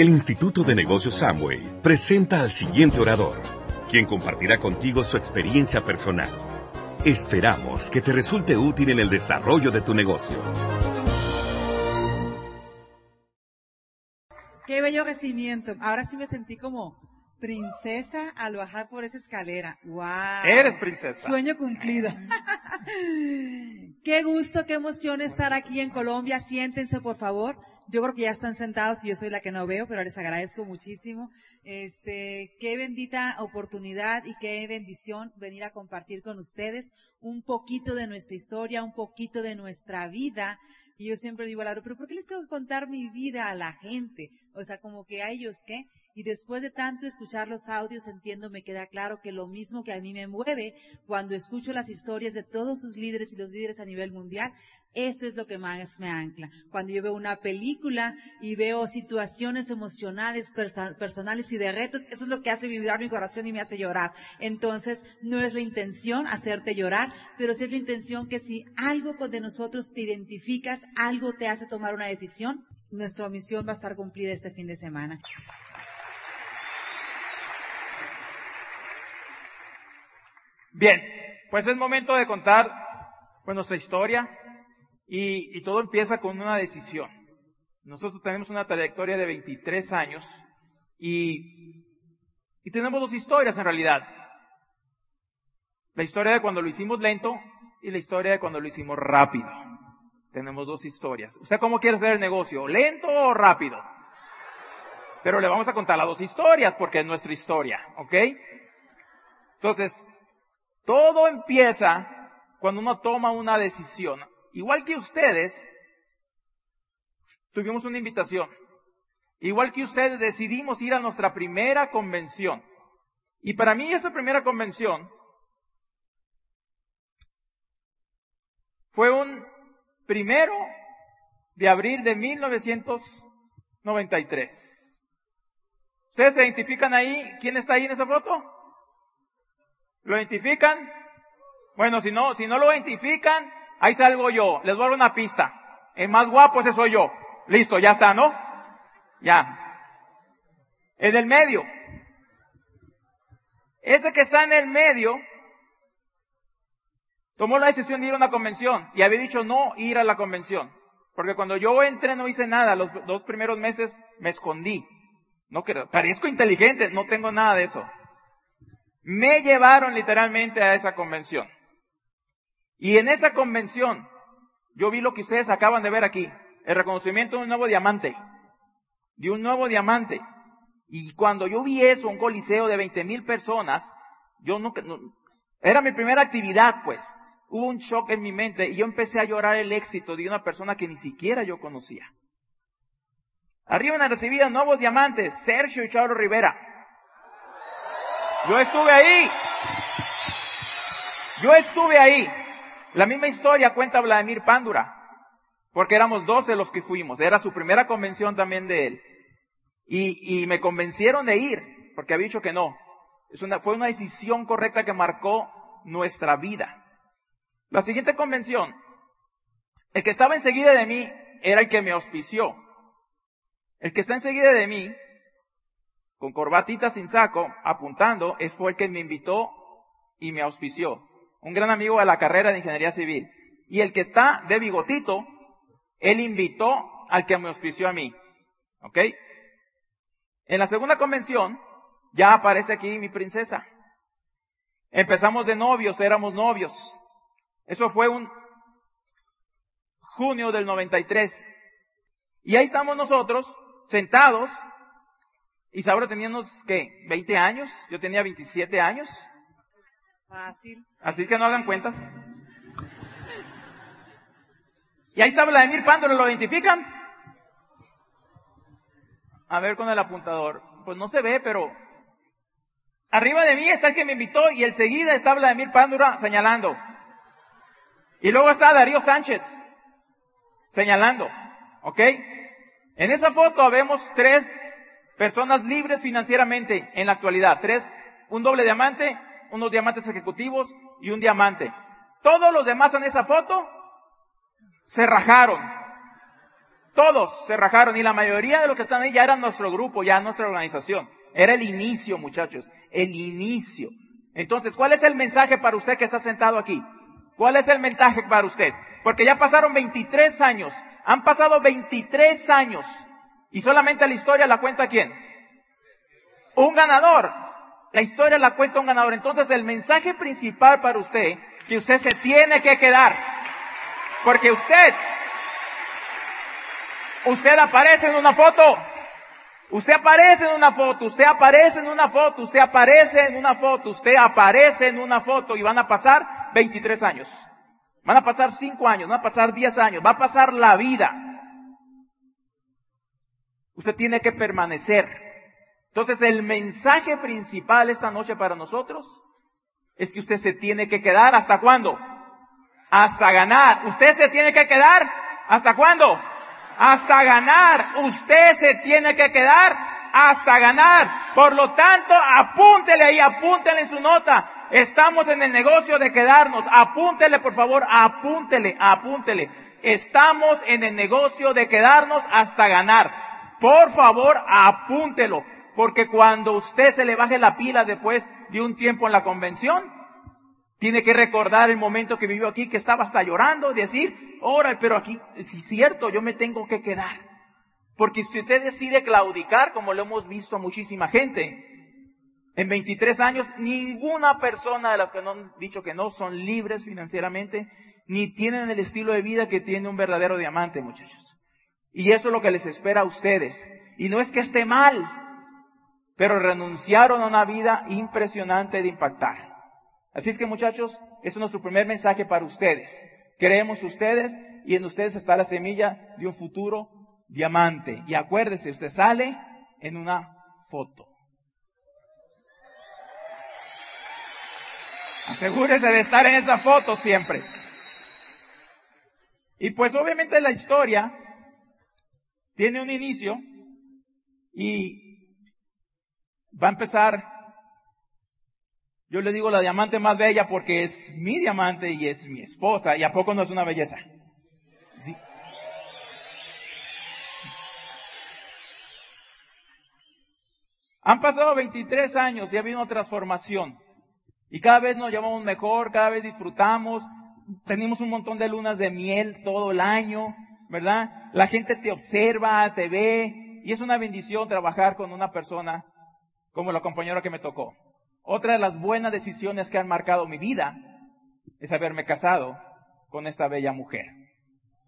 El Instituto de Negocios Samway presenta al siguiente orador, quien compartirá contigo su experiencia personal. Esperamos que te resulte útil en el desarrollo de tu negocio. Qué bello recibimiento. Ahora sí me sentí como princesa al bajar por esa escalera. ¡Wow! Eres princesa. Sueño cumplido. qué gusto, qué emoción estar aquí en Colombia. Siéntense, por favor. Yo creo que ya están sentados y yo soy la que no veo, pero les agradezco muchísimo. Este, qué bendita oportunidad y qué bendición venir a compartir con ustedes un poquito de nuestra historia, un poquito de nuestra vida. Y yo siempre digo, Laura, pero ¿por qué les tengo que contar mi vida a la gente? O sea, como que a ellos, ¿qué? Y después de tanto escuchar los audios, entiendo, me queda claro que lo mismo que a mí me mueve cuando escucho las historias de todos sus líderes y los líderes a nivel mundial, eso es lo que más me ancla. Cuando yo veo una película y veo situaciones emocionales, personales y de retos, eso es lo que hace vibrar mi corazón y me hace llorar. Entonces, no es la intención hacerte llorar, pero sí es la intención que si algo de nosotros te identificas, algo te hace tomar una decisión, nuestra misión va a estar cumplida este fin de semana. Bien, pues es momento de contar pues, nuestra historia y, y, todo empieza con una decisión. Nosotros tenemos una trayectoria de 23 años y, y tenemos dos historias en realidad. La historia de cuando lo hicimos lento y la historia de cuando lo hicimos rápido. Tenemos dos historias. ¿Usted cómo quiere hacer el negocio? ¿Lento o rápido? Pero le vamos a contar las dos historias porque es nuestra historia, ¿ok? Entonces, todo empieza cuando uno toma una decisión. Igual que ustedes, tuvimos una invitación. Igual que ustedes decidimos ir a nuestra primera convención. Y para mí esa primera convención fue un primero de abril de 1993. ¿Ustedes se identifican ahí? ¿Quién está ahí en esa foto? ¿Lo identifican? Bueno, si no, si no lo identifican, ahí salgo yo. Les voy a dar una pista. El más guapo ese soy yo. Listo, ya está, ¿no? Ya. El del medio. Ese que está en el medio tomó la decisión de ir a una convención y había dicho no ir a la convención. Porque cuando yo entré no hice nada. Los dos primeros meses me escondí. No quiero, parezco inteligente, no tengo nada de eso. Me llevaron literalmente a esa convención. Y en esa convención, yo vi lo que ustedes acaban de ver aquí, el reconocimiento de un nuevo diamante, de un nuevo diamante. Y cuando yo vi eso, un coliseo de 20 mil personas, yo nunca, era mi primera actividad, pues. Hubo un shock en mi mente y yo empecé a llorar el éxito de una persona que ni siquiera yo conocía. Arriba me recibían nuevos diamantes, Sergio y Charlo Rivera. Yo estuve ahí. Yo estuve ahí. La misma historia cuenta Vladimir Pándura, porque éramos 12 los que fuimos. Era su primera convención también de él. Y, y me convencieron de ir, porque había dicho que no. Es una, fue una decisión correcta que marcó nuestra vida. La siguiente convención, el que estaba enseguida de mí era el que me auspició. El que está enseguida de mí con corbatita sin saco, apuntando, es fue el que me invitó y me auspició. Un gran amigo de la carrera de ingeniería civil. Y el que está de bigotito, él invitó al que me auspició a mí. ¿Ok? En la segunda convención, ya aparece aquí mi princesa. Empezamos de novios, éramos novios. Eso fue un junio del 93. Y ahí estamos nosotros, sentados, Isaura teníamos, ¿qué? ¿20 años? Yo tenía 27 años. Así que no hagan cuentas. Y ahí está Vladimir Pándolo, ¿lo identifican? A ver con el apuntador. Pues no se ve, pero arriba de mí está el que me invitó y enseguida está Vladimir Pándura señalando. Y luego está Darío Sánchez señalando. ¿Ok? En esa foto vemos tres personas libres financieramente en la actualidad. Tres, un doble diamante, unos diamantes ejecutivos y un diamante. Todos los demás en esa foto se rajaron. Todos se rajaron y la mayoría de los que están ahí ya eran nuestro grupo, ya nuestra organización. Era el inicio, muchachos, el inicio. Entonces, ¿cuál es el mensaje para usted que está sentado aquí? ¿Cuál es el mensaje para usted? Porque ya pasaron 23 años, han pasado 23 años y solamente la historia la cuenta quién? Un ganador. La historia la cuenta un ganador. Entonces el mensaje principal para usted, que usted se tiene que quedar, porque usted, usted aparece en una foto, usted aparece en una foto, usted aparece en una foto, usted aparece en una foto, usted aparece en una foto y van a pasar 23 años. Van a pasar 5 años, van a pasar 10 años, va a pasar la vida. Usted tiene que permanecer. Entonces el mensaje principal esta noche para nosotros es que usted se tiene que quedar hasta cuándo? hasta ganar. Usted se tiene que quedar. ¿Hasta cuándo? Hasta ganar. Usted se tiene que quedar hasta ganar. Por lo tanto, apúntele ahí, apúntele en su nota. Estamos en el negocio de quedarnos. Apúntele, por favor, apúntele, apúntele. Estamos en el negocio de quedarnos hasta ganar. Por favor, apúntelo. Porque cuando usted se le baje la pila después de un tiempo en la convención, tiene que recordar el momento que vivió aquí, que estaba hasta llorando, decir, ora, pero aquí, si es cierto, yo me tengo que quedar. Porque si usted decide claudicar, como lo hemos visto a muchísima gente, en 23 años, ninguna persona de las que no han dicho que no son libres financieramente, ni tienen el estilo de vida que tiene un verdadero diamante, muchachos. Y eso es lo que les espera a ustedes. Y no es que esté mal, pero renunciaron a una vida impresionante de impactar. Así es que muchachos, es nuestro primer mensaje para ustedes. Creemos ustedes y en ustedes está la semilla de un futuro diamante. Y acuérdese, usted sale en una foto. Asegúrese de estar en esa foto siempre. Y pues obviamente la historia tiene un inicio y va a empezar yo le digo la diamante más bella porque es mi diamante y es mi esposa. ¿Y a poco no es una belleza? ¿Sí? Han pasado 23 años y ha habido una transformación. Y cada vez nos llamamos mejor, cada vez disfrutamos. Tenemos un montón de lunas de miel todo el año, ¿verdad? La gente te observa, te ve. Y es una bendición trabajar con una persona como la compañera que me tocó. Otra de las buenas decisiones que han marcado mi vida es haberme casado con esta bella mujer.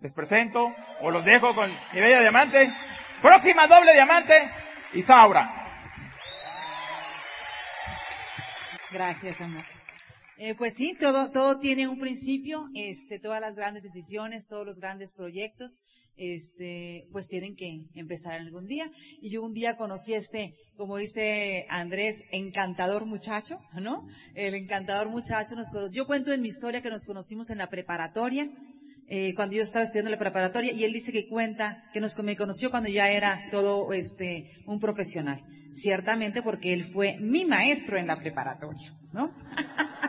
Les presento o los dejo con mi bella diamante. Próxima doble diamante, Isaura. Gracias, amor. Eh, pues sí, todo, todo tiene un principio, este, todas las grandes decisiones, todos los grandes proyectos, este, pues tienen que empezar algún día. Y yo un día conocí a este, como dice Andrés, encantador muchacho, ¿no? El encantador muchacho nos conoció. Yo cuento en mi historia que nos conocimos en la preparatoria, eh, cuando yo estaba estudiando la preparatoria, y él dice que cuenta que nos conoció cuando ya era todo este un profesional. Ciertamente porque él fue mi maestro en la preparatoria, ¿no?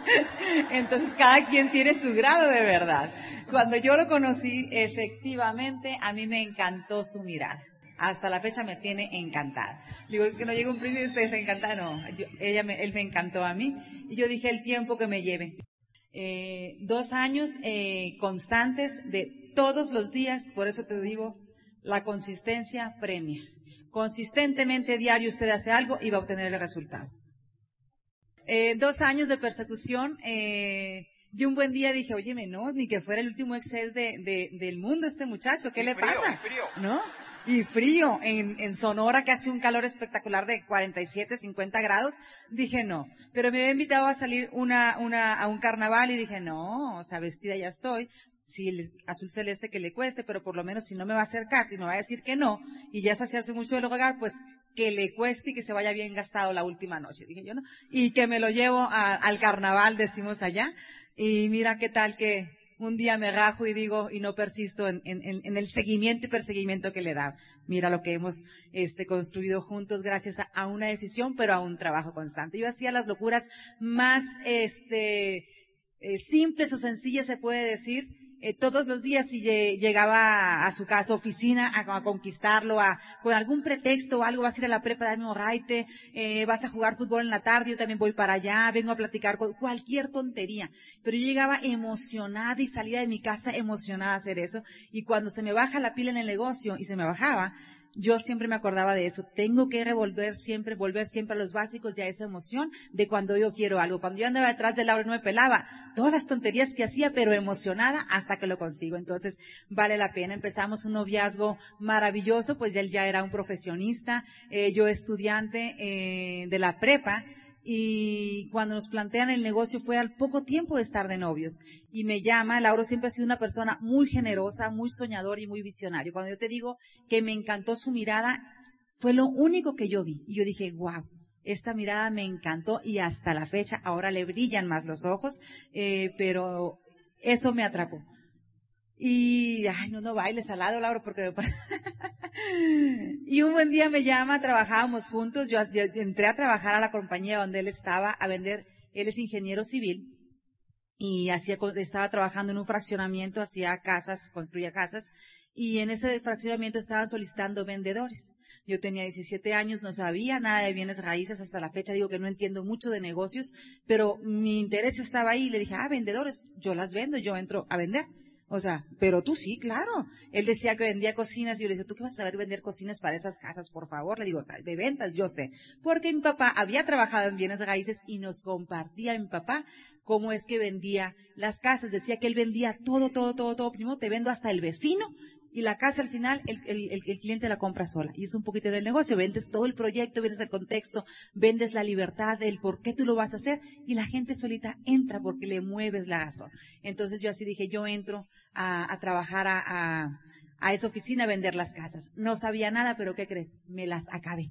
Entonces cada quien tiene su grado de verdad. Cuando yo lo conocí, efectivamente, a mí me encantó su mirada. Hasta la fecha me tiene encantada. Digo, que no llegue un príncipe y se encanta. No, me, él me encantó a mí. Y yo dije, el tiempo que me lleve. Eh, dos años eh, constantes de todos los días, por eso te digo, la consistencia premia. Consistentemente diario usted hace algo y va a obtener el resultado. Eh, dos años de persecución, y un buen día dije, oye, no, ni que fuera el último exceso de, del mundo este muchacho, ¿qué le pasa? Y frío. ¿No? Y frío, en, en Sonora que hace un calor espectacular de 47, 50 grados, dije no. Pero me había invitado a salir una, una, a un carnaval y dije no, o sea, vestida ya estoy, si el azul celeste que le cueste, pero por lo menos si no me va a hacer caso y me va a decir que no, y ya se hace mucho de rogar, pues que le cueste y que se vaya bien gastado la última noche, dije yo, ¿no? Y que me lo llevo al carnaval, decimos allá, y mira qué tal que un día me rajo y digo, y no persisto en, el seguimiento y perseguimiento que le da. Mira lo que hemos este, construido juntos gracias a, una decisión, pero a un trabajo constante. Yo hacía las locuras más este, eh, simples o sencillas, se puede decir, eh, todos los días si llegaba a su casa, oficina, a, conquistarlo, a, con algún pretexto o algo, vas a ir a la prepa, darme un raite, eh, vas a jugar fútbol en la tarde, yo también voy para allá, vengo a platicar con cualquier tontería. Pero yo llegaba emocionada y salía de mi casa emocionada a hacer eso. Y cuando se me baja la pila en el negocio, y se me bajaba, yo siempre me acordaba de eso. Tengo que revolver siempre, volver siempre a los básicos y a esa emoción de cuando yo quiero algo. Cuando yo andaba detrás de Laura no me pelaba. Todas las tonterías que hacía, pero emocionada hasta que lo consigo. Entonces, vale la pena. Empezamos un noviazgo maravilloso, pues él ya era un profesionista, eh, yo estudiante eh, de la prepa y cuando nos plantean el negocio fue al poco tiempo de estar de novios. Y me llama, Lauro siempre ha sido una persona muy generosa, muy soñador y muy visionario. Cuando yo te digo que me encantó su mirada, fue lo único que yo vi. Y yo dije, wow, esta mirada me encantó y hasta la fecha ahora le brillan más los ojos, eh, pero eso me atrapó. Y, ay, no, no bailes al lado, Lauro, porque Y un buen día me llama, trabajábamos juntos, yo, entré a trabajar a la compañía donde él estaba a vender, él es ingeniero civil y hacía, estaba trabajando en un fraccionamiento, hacía casas, construía casas y en ese fraccionamiento estaban solicitando vendedores. Yo tenía 17 años, no sabía nada de bienes raíces hasta la fecha, digo que no entiendo mucho de negocios, pero mi interés estaba ahí y le dije, ah, vendedores, yo las vendo, yo entro a vender. O sea, pero tú sí, claro. Él decía que vendía cocinas y yo le dije, ¿tú qué vas a saber vender cocinas para esas casas, por favor? Le digo, o sea, de ventas, yo sé. Porque mi papá había trabajado en bienes raíces y nos compartía mi papá cómo es que vendía las casas. Decía que él vendía todo, todo, todo, todo. Primero te vendo hasta el vecino y la casa al final el, el, cliente la compra sola. Y es un poquito del negocio. Vendes todo el proyecto, vendes el contexto, vendes la libertad del por qué tú lo vas a hacer y la gente solita entra porque le mueves la razón. Entonces yo así dije, yo entro a, trabajar a, a, esa oficina a vender las casas. No sabía nada, pero ¿qué crees? Me las acabé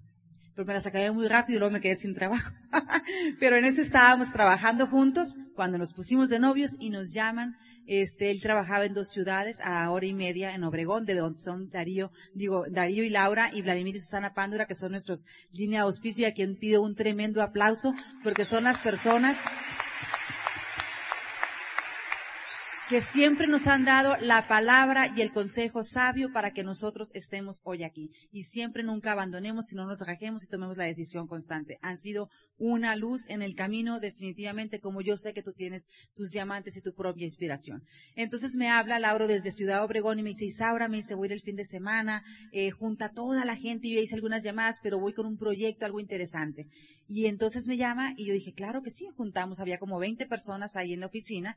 pero me las acabé muy rápido y luego me quedé sin trabajo. pero en eso estábamos trabajando juntos cuando nos pusimos de novios y nos llaman este, él trabajaba en dos ciudades a hora y media en Obregón, de donde son Darío, digo, Darío y Laura y Vladimir y Susana Pándura, que son nuestros línea de auspicio y a quien pido un tremendo aplauso porque son las personas que siempre nos han dado la palabra y el consejo sabio para que nosotros estemos hoy aquí. Y siempre nunca abandonemos, sino nos rajemos y tomemos la decisión constante. Han sido una luz en el camino, definitivamente, como yo sé que tú tienes tus diamantes y tu propia inspiración. Entonces me habla Lauro desde Ciudad Obregón y me dice, Isaura, me dice, voy el fin de semana, eh, junta toda la gente, yo hice algunas llamadas, pero voy con un proyecto, algo interesante. Y entonces me llama y yo dije, claro que sí, juntamos, había como 20 personas ahí en la oficina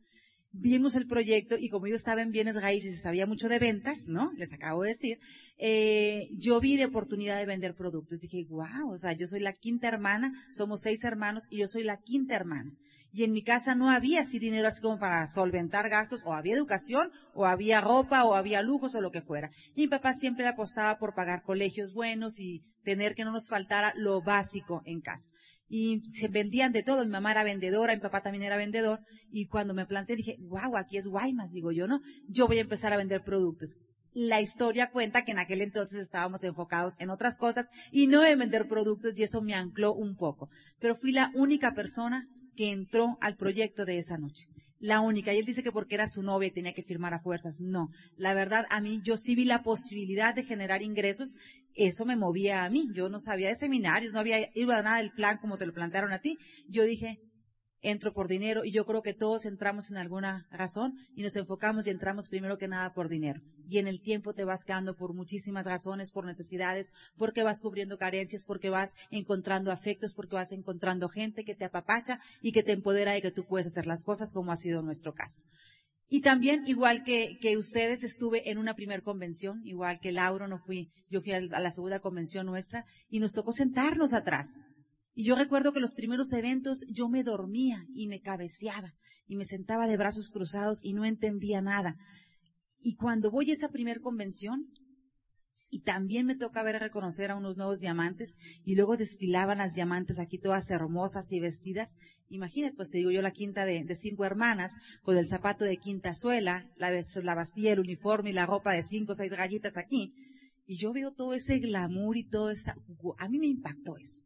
vimos el proyecto y como yo estaba en bienes raíces y sabía mucho de ventas, ¿no? Les acabo de decir, eh, yo vi de oportunidad de vender productos. Dije, wow, o sea, yo soy la quinta hermana, somos seis hermanos y yo soy la quinta hermana. Y en mi casa no había así dinero así como para solventar gastos, o había educación, o había ropa, o había lujos, o lo que fuera. Y mi papá siempre apostaba por pagar colegios buenos y tener que no nos faltara lo básico en casa y se vendían de todo. Mi mamá era vendedora, mi papá también era vendedor. Y cuando me planté dije, wow, aquí es Guaymas, digo yo, ¿no? Yo voy a empezar a vender productos. La historia cuenta que en aquel entonces estábamos enfocados en otras cosas y no en vender productos y eso me ancló un poco. Pero fui la única persona que entró al proyecto de esa noche la única. Y él dice que porque era su novia y tenía que firmar a fuerzas. No, la verdad a mí yo sí vi la posibilidad de generar ingresos. Eso me movía a mí. Yo no sabía de seminarios, no había ido a nada del plan como te lo plantearon a ti. Yo dije, entro por dinero y yo creo que todos entramos en alguna razón y nos enfocamos y entramos primero que nada por dinero. Y en el tiempo te vas quedando por muchísimas razones, por necesidades, porque vas cubriendo carencias, porque vas encontrando afectos, porque vas encontrando gente que te apapacha y que te empodera y que tú puedes hacer las cosas como ha sido nuestro caso. Y también, igual que, que ustedes, estuve en una primer convención, igual que Lauro, no fui, yo fui a la segunda convención nuestra, y nos tocó sentarnos atrás. Y yo recuerdo que los primeros eventos yo me dormía y me cabeceaba y me sentaba de brazos cruzados y no entendía nada. Y cuando voy a esa primer convención, y también me toca ver reconocer a unos nuevos diamantes y luego desfilaban las diamantes aquí todas hermosas y vestidas. Imagínate, pues te digo yo la quinta de, cinco hermanas con el zapato de quinta suela, la, la bastilla, el uniforme y la ropa de cinco o seis gallitas aquí. Y yo veo todo ese glamour y todo eso. A mí me impactó eso.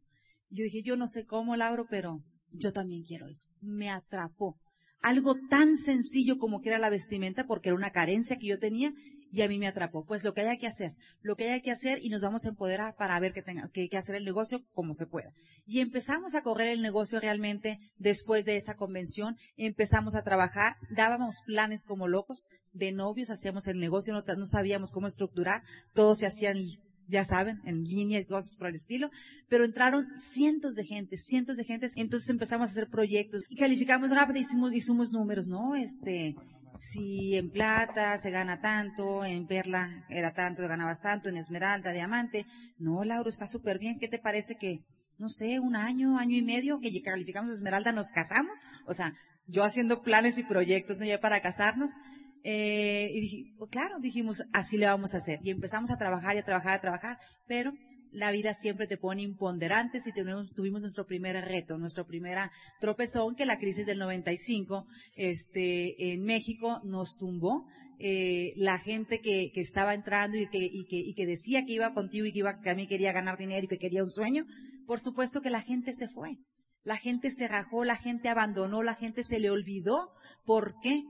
Yo dije, yo no sé cómo, Lauro, pero yo también quiero eso. Me atrapó algo tan sencillo como que era la vestimenta, porque era una carencia que yo tenía y a mí me atrapó. Pues lo que haya que hacer, lo que haya que hacer y nos vamos a empoderar para ver que tenga que, hacer el negocio como se pueda. Y empezamos a correr el negocio realmente después de esa convención, empezamos a trabajar, dábamos planes como locos de novios, hacíamos el negocio, no, sabíamos cómo estructurar, todos se hacían ya saben, en línea y cosas por el estilo, pero entraron cientos de gente, cientos de gente, entonces empezamos a hacer proyectos y calificamos rápido hicimos, hicimos números, ¿no? Este, si en plata se gana tanto, en perla era tanto, ganabas tanto, en esmeralda, diamante, no, Lauro, está súper bien, ¿qué te parece que, no sé, un año, año y medio que calificamos esmeralda, nos casamos? O sea, yo haciendo planes y proyectos, ¿no? Ya para casarnos, eh, y dije, pues claro, dijimos, así le vamos a hacer. Y empezamos a trabajar y a trabajar, a trabajar, pero la vida siempre te pone imponderantes y tuvimos, nuestro primer reto, nuestro primera tropezón, que la crisis del 95, este, en México nos tumbó. Eh, la gente que, estaba entrando y que, decía que iba contigo y que iba, que a mí quería ganar dinero y que quería un sueño, por supuesto que la gente se fue. La gente se rajó, la gente abandonó, la gente se le olvidó. ¿Por qué?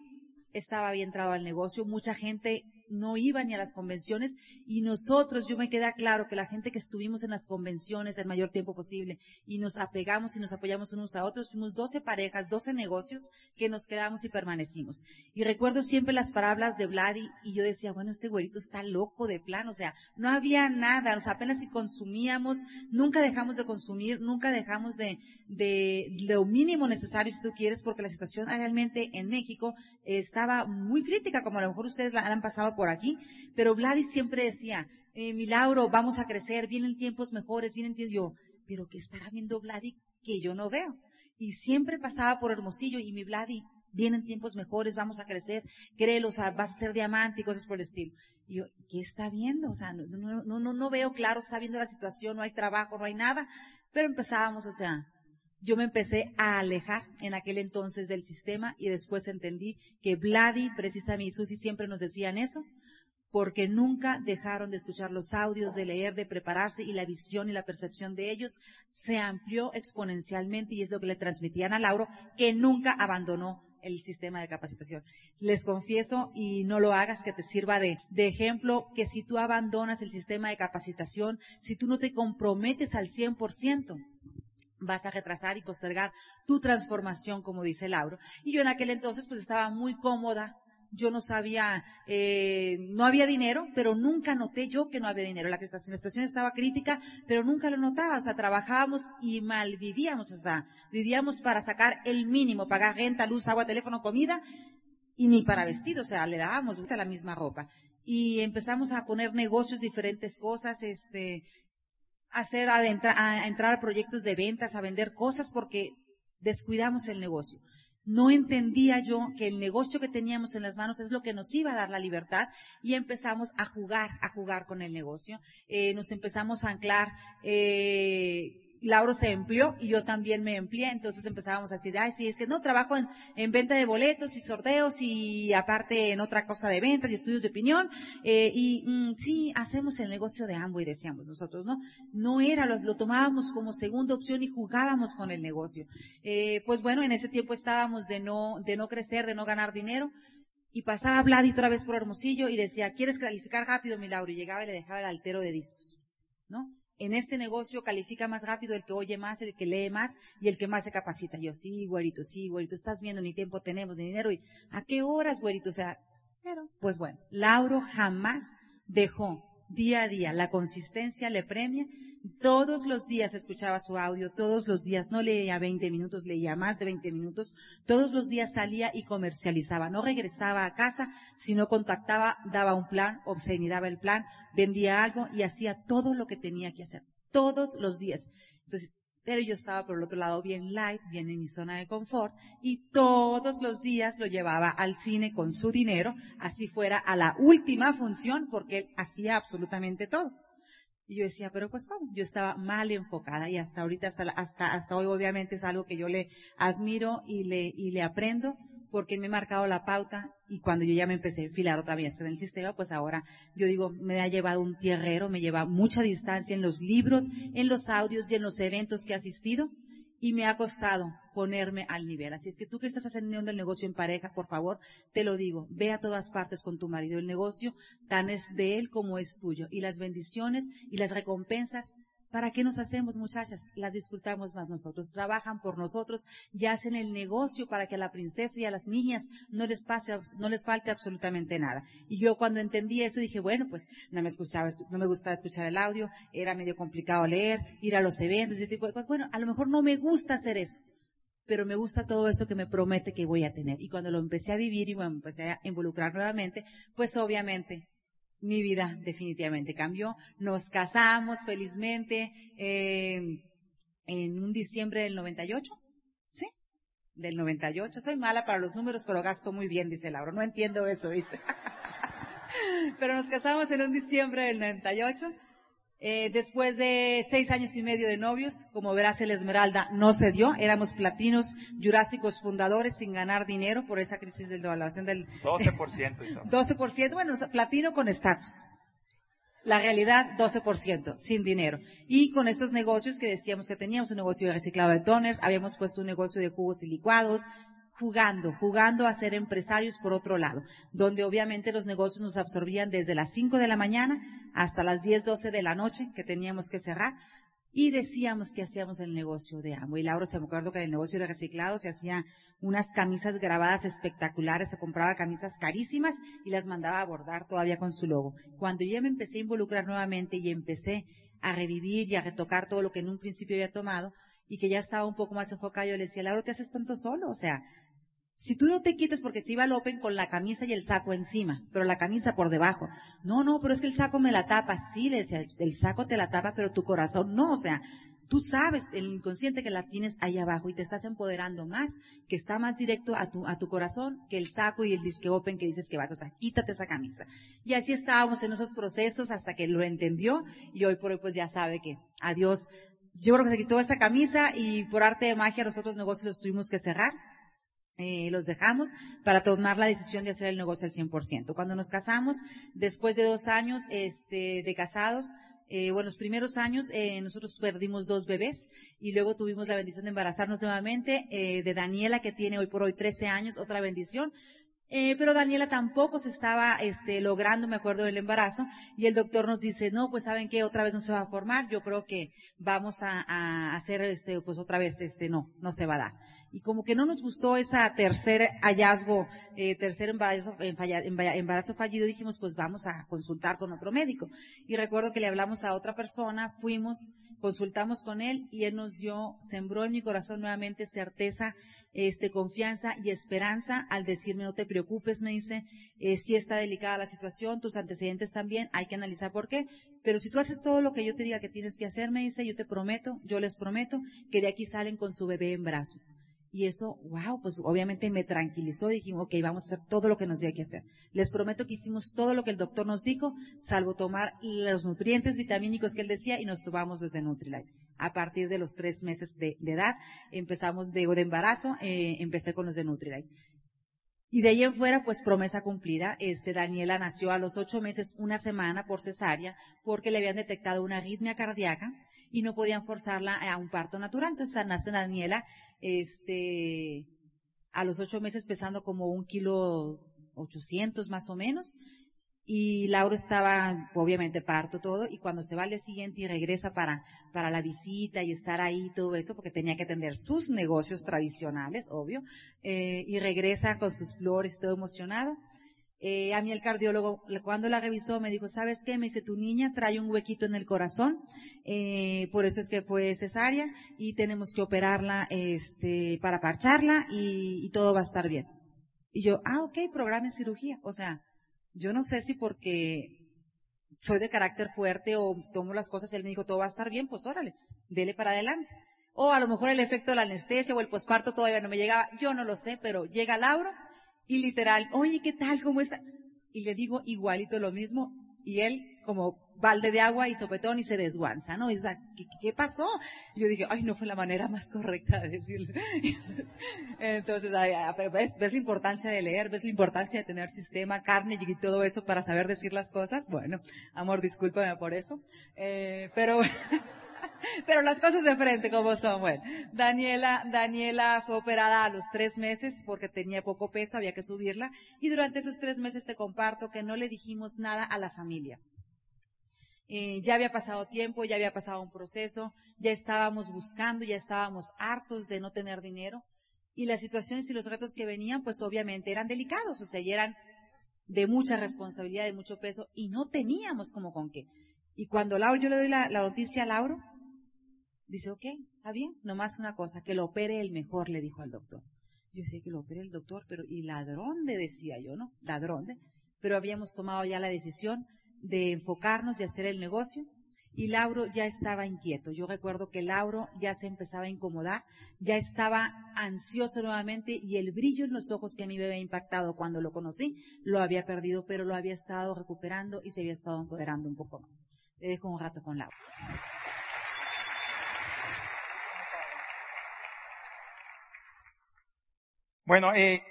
estaba bien entrado al negocio, mucha gente no iba ni a las convenciones y nosotros, yo me queda claro que la gente que estuvimos en las convenciones el mayor tiempo posible y nos apegamos y nos apoyamos unos a otros, fuimos 12 parejas, 12 negocios que nos quedamos y permanecimos. Y recuerdo siempre las palabras de Vladi y yo decía, bueno, este güerito está loco de plan, o sea, no había nada, o sea, apenas si consumíamos, nunca dejamos de consumir, nunca dejamos de, de lo mínimo necesario si tú quieres, porque la situación realmente en México estaba muy crítica, como a lo mejor ustedes la han pasado por aquí, pero Vladis siempre decía, eh, mi Lauro, vamos a crecer, vienen tiempos mejores, vienen tiempos, yo, pero ¿qué estará viendo Vladi que yo no veo? Y siempre pasaba por Hermosillo y mi Vladi, vienen tiempos mejores, vamos a crecer, créelo, o sea, vas a ser diamante y cosas por el estilo. Y yo, ¿qué está viendo? O sea, no, no, no, no veo claro, está viendo la situación, no hay trabajo, no hay nada, pero empezábamos, o sea, yo me empecé a alejar en aquel entonces del sistema y después entendí que Vladi, precisamente y Susi siempre nos decían eso, porque nunca dejaron de escuchar los audios, de leer, de prepararse y la visión y la percepción de ellos se amplió exponencialmente y es lo que le transmitían a Lauro, que nunca abandonó el sistema de capacitación. Les confieso, y no lo hagas, que te sirva de, de, ejemplo, que si tú abandonas el sistema de capacitación, si tú no te comprometes al 100%, vas a retrasar y postergar tu transformación, como dice Lauro. Y yo en aquel entonces pues estaba muy cómoda. Yo no sabía, eh, no había dinero, pero nunca noté yo que no había dinero. La, situación estaba crítica, pero nunca lo notaba. O sea, trabajábamos y mal vivíamos. O sea, vivíamos para sacar el mínimo, pagar renta, luz, agua, teléfono, comida, y ni para vestir. O sea, le dábamos la misma ropa. Y empezamos a poner negocios, diferentes cosas, este, hacer, a, a entrar a proyectos de ventas, a vender cosas porque descuidamos el negocio. No entendía yo que el negocio que teníamos en las manos es lo que nos iba a dar la libertad y empezamos a jugar, a jugar con el negocio. Eh, nos empezamos a anclar eh, Lauro se empleó y yo también me empleé, entonces empezábamos a decir, ay, sí, es que no, trabajo en, en venta de boletos y sorteos y aparte en otra cosa de ventas y estudios de opinión, eh, y mm, sí, hacemos el negocio de y decíamos nosotros, ¿no? No era, lo, lo tomábamos como segunda opción y jugábamos con el negocio. Eh, pues bueno, en ese tiempo estábamos de no, de no crecer, de no ganar dinero, y pasaba Vlad otra vez por Hermosillo y decía, ¿quieres calificar rápido, mi Lauro? Y llegaba y le dejaba el altero de discos, ¿no? En este negocio califica más rápido el que oye más, el que lee más y el que más se capacita. Yo, sí, güerito, sí, güerito, estás viendo, ni tiempo tenemos, ni dinero. Y, ¿A qué horas, güerito? O sea, pero, pues bueno, Lauro jamás dejó día a día. La consistencia le premia. Todos los días escuchaba su audio, todos los días, no leía 20 minutos, leía más de 20 minutos, todos los días salía y comercializaba. No regresaba a casa, sino contactaba, daba un plan, obscenidaba el plan, vendía algo y hacía todo lo que tenía que hacer. Todos los días. Entonces, Pero yo estaba por el otro lado bien light, bien en mi zona de confort y todos los días lo llevaba al cine con su dinero, así fuera a la última función porque él hacía absolutamente todo. Y yo decía, pero pues cómo, yo estaba mal enfocada y hasta ahorita, hasta, hasta, hasta hoy obviamente es algo que yo le admiro y le, y le aprendo porque me he marcado la pauta y cuando yo ya me empecé a enfilar otra vez en el sistema, pues ahora yo digo, me ha llevado un tierrero, me lleva mucha distancia en los libros, en los audios y en los eventos que he asistido y me ha costado ponerme al nivel. Así es que tú que estás haciendo el negocio en pareja, por favor, te lo digo, ve a todas partes con tu marido. El negocio tan es de él como es tuyo. Y las bendiciones y las recompensas ¿Para qué nos hacemos, muchachas? Las disfrutamos más nosotros. Trabajan por nosotros y hacen el negocio para que a la princesa y a las niñas no les pase, no les falte absolutamente nada. Y yo cuando entendí eso dije, bueno, pues no me escuchaba, no me gustaba escuchar el audio, era medio complicado leer, ir a los eventos y ese tipo de cosas. Bueno, a lo mejor no me gusta hacer eso pero me gusta todo eso que me promete que voy a tener. Y cuando lo empecé a vivir y me empecé a involucrar nuevamente, pues obviamente mi vida definitivamente cambió. Nos casamos felizmente eh, en un diciembre del 98, ¿sí? Del 98. Soy mala para los números, pero gasto muy bien, dice Laura. No entiendo eso, dice. pero nos casamos en un diciembre del 98. Eh, después de seis años y medio de novios, como verás el Esmeralda no se dio, éramos platinos jurásicos fundadores sin ganar dinero por esa crisis de devaluación del 12%. 12%, bueno, platino con estatus. La realidad, 12%, sin dinero. Y con estos negocios que decíamos que teníamos, un negocio de reciclado de toners, habíamos puesto un negocio de jugos y licuados, jugando, jugando a ser empresarios por otro lado, donde obviamente los negocios nos absorbían desde las 5 de la mañana hasta las 10, 12 de la noche que teníamos que cerrar y decíamos que hacíamos el negocio de Amo. Y Laura se me acuerdo que en el negocio de reciclado se hacían unas camisas grabadas espectaculares, se compraba camisas carísimas y las mandaba a bordar todavía con su logo. Cuando yo me empecé a involucrar nuevamente y empecé a revivir y a retocar todo lo que en un principio había tomado y que ya estaba un poco más enfocado, yo le decía, Laura, ¿te haces tanto solo? O sea, si tú no te quites porque se iba al Open con la camisa y el saco encima, pero la camisa por debajo. No, no, pero es que el saco me la tapa. Sí, le decía, el saco te la tapa, pero tu corazón no. O sea, tú sabes el inconsciente que la tienes ahí abajo y te estás empoderando más, que está más directo a tu, a tu corazón que el saco y el disque Open que dices que vas. O sea, quítate esa camisa. Y así estábamos en esos procesos hasta que lo entendió y hoy por hoy pues ya sabe que adiós. Yo creo que se quitó esa camisa y por arte de magia los otros negocios los tuvimos que cerrar eh, los dejamos para tomar la decisión de hacer el negocio al 100%. Cuando nos casamos, después de dos años este, de casados, eh, bueno, los primeros años eh, nosotros perdimos dos bebés y luego tuvimos la bendición de embarazarnos nuevamente eh, de Daniela que tiene hoy por hoy 13 años, otra bendición. Eh, pero Daniela tampoco se estaba este, logrando, me acuerdo del embarazo, y el doctor nos dice, no, pues saben que otra vez no se va a formar, yo creo que vamos a, a hacer, este, pues otra vez, este, no, no se va a dar y como que no nos gustó esa tercer hallazgo, eh, tercer embarazo, embarazo fallido, dijimos pues vamos a consultar con otro médico. Y recuerdo que le hablamos a otra persona, fuimos, consultamos con él y él nos dio, sembró en mi corazón nuevamente certeza, este, confianza y esperanza al decirme no te preocupes, me dice, eh, si está delicada la situación, tus antecedentes también, hay que analizar por qué, pero si tú haces todo lo que yo te diga que tienes que hacer, me dice, yo te prometo, yo les prometo que de aquí salen con su bebé en brazos. Y eso, wow, pues obviamente me tranquilizó. Dijimos, ok, vamos a hacer todo lo que nos dio que hacer. Les prometo que hicimos todo lo que el doctor nos dijo, salvo tomar los nutrientes vitamínicos que él decía y nos tomamos los de Nutrilite. A partir de los tres meses de, edad, empezamos de, de embarazo, eh, empecé con los de Nutrilite. Y de ahí en fuera, pues promesa cumplida. Este, Daniela nació a los ocho meses, una semana por cesárea, porque le habían detectado una arritmia cardíaca y no podían forzarla a un parto natural. Entonces nace Daniela, este, a los ocho meses pesando como un kilo ochocientos más o menos. Y Lauro estaba, obviamente, parto todo, y cuando se va al día siguiente y regresa para, para la visita y estar ahí todo eso, porque tenía que atender sus negocios tradicionales, obvio, eh, y regresa con sus flores todo emocionado, eh, a mí el cardiólogo, cuando la revisó, me dijo, ¿sabes qué? Me dice, tu niña trae un huequito en el corazón, eh, por eso es que fue cesárea y tenemos que operarla, este, para parcharla y, todo va a estar bien. Y yo, ah, ok, programa cirugía. O sea, yo no sé si porque soy de carácter fuerte o tomo las cosas, él me dijo, todo va a estar bien, pues órale, dele para adelante. O a lo mejor el efecto de la anestesia o el posparto todavía no me llegaba. Yo no lo sé, pero llega Lauro y literal, oye, ¿qué tal? ¿Cómo está? Y le digo igualito lo mismo. Y él, como balde de agua y sopetón y se desguanza, ¿no? Y, o sea, ¿qué, pasó? Y yo dije, ay, no fue la manera más correcta de decirlo. Entonces, ay, pero ves, ves la importancia de leer, ves la importancia de tener sistema, carne y todo eso para saber decir las cosas. Bueno, amor, discúlpame por eso. Eh, pero, pero las cosas de frente como son. Bueno, Daniela, Daniela fue operada a los tres meses porque tenía poco peso, había que subirla. Y durante esos tres meses te comparto que no le dijimos nada a la familia. Eh, ya había pasado tiempo, ya había pasado un proceso, ya estábamos buscando, ya estábamos hartos de no tener dinero. Y las situaciones y los retos que venían, pues obviamente eran delicados, o sea, eran de mucha responsabilidad, de mucho peso, y no teníamos como con qué. Y cuando Lauro, yo le doy la, la noticia a Lauro, Dice, ok, está bien, nomás una cosa, que lo opere el mejor, le dijo al doctor. Yo decía que lo opere el doctor, pero ¿y ladrón de? Decía yo, ¿no? Ladrón de. Pero habíamos tomado ya la decisión de enfocarnos y hacer el negocio. Y Lauro ya estaba inquieto. Yo recuerdo que Lauro ya se empezaba a incomodar, ya estaba ansioso nuevamente y el brillo en los ojos que a mí me había impactado cuando lo conocí, lo había perdido, pero lo había estado recuperando y se había estado empoderando un poco más. Le dejo un rato con Lauro. Bueno, eh,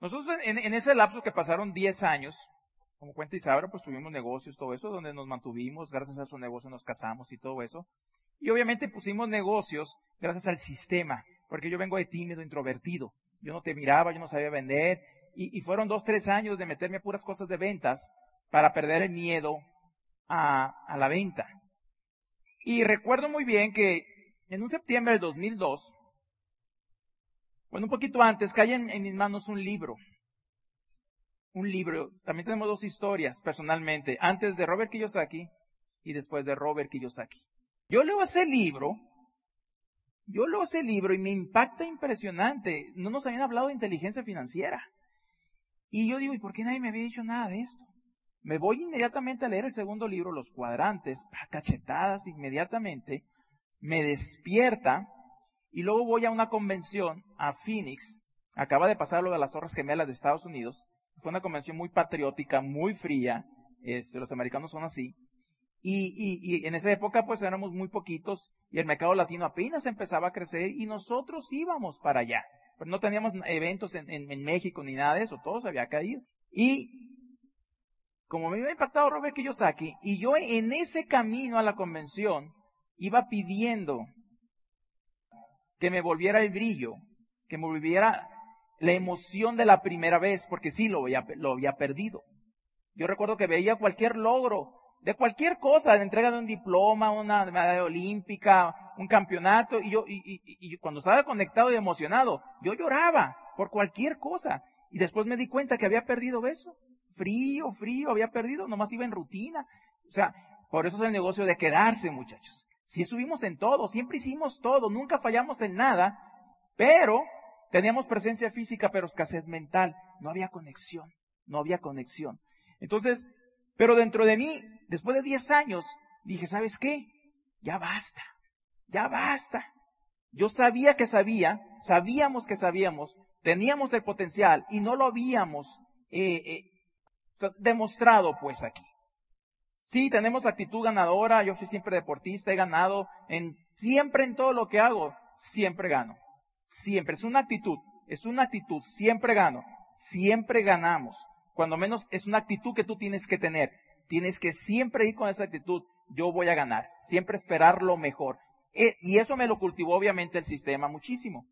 nosotros en, ese lapso que pasaron 10 años, como cuenta Isabra, pues tuvimos negocios, todo eso, donde nos mantuvimos, gracias a su negocio nos casamos y todo eso. Y obviamente pusimos negocios gracias al sistema, porque yo vengo de tímido, introvertido. Yo no te miraba, yo no sabía vender, y, fueron dos, tres años de meterme a puras cosas de ventas para perder el miedo a, a la venta. Y recuerdo muy bien que en un septiembre del 2002, bueno, un poquito antes cae en, mis manos un libro. Un libro. También tenemos dos historias personalmente. Antes de Robert Kiyosaki y después de Robert Kiyosaki. Yo leo ese libro. Yo leo ese libro y me impacta impresionante. No nos habían hablado de inteligencia financiera. Y yo digo, ¿y por qué nadie me había dicho nada de esto? Me voy inmediatamente a leer el segundo libro, Los Cuadrantes, cachetadas inmediatamente. Me despierta y luego voy a una convención a Phoenix. Acaba de pasar lo de las Torres Gemelas de Estados Unidos. Fue una convención muy patriótica, muy fría. Este, los americanos son así. Y, en esa época pues éramos muy poquitos y el mercado latino apenas empezaba a crecer y nosotros íbamos para allá. Pero no teníamos eventos en, en, en México ni nada de eso, todo se había caído. Y como me había impactado Robert Kiyosaki, y yo en ese camino a la convención iba pidiendo que me volviera el brillo, que me volviera la emoción de la primera vez, porque sí lo había, lo había perdido. Yo recuerdo que veía cualquier logro, de cualquier cosa, de entrega de un diploma, una medalla olímpica, un campeonato, y yo, y, y, cuando estaba conectado y emocionado, yo lloraba por cualquier cosa. Y después me di cuenta que había perdido eso. Frío, frío, había perdido, nomás iba en rutina. O sea, por eso es el negocio de quedarse, muchachos. Si estuvimos en todo, siempre hicimos todo, nunca fallamos en nada, pero teníamos presencia física, pero escasez mental. No había conexión, no había conexión. Entonces, pero dentro de mí, después de 10 años, dije, ¿sabes qué? Ya basta, ya basta. Yo sabía que sabía, sabíamos que sabíamos, teníamos el potencial y no lo habíamos eh, eh, demostrado pues aquí. Sí, tenemos actitud ganadora, yo fui siempre deportista, he ganado en, siempre en todo lo que hago, siempre gano. Siempre, es una actitud, es una actitud, siempre gano, siempre ganamos. Cuando menos es una actitud que tú tienes que tener. Tienes que siempre ir con esa actitud, yo voy a ganar, siempre esperar lo mejor. E, y eso me lo cultivó obviamente el sistema muchísimo.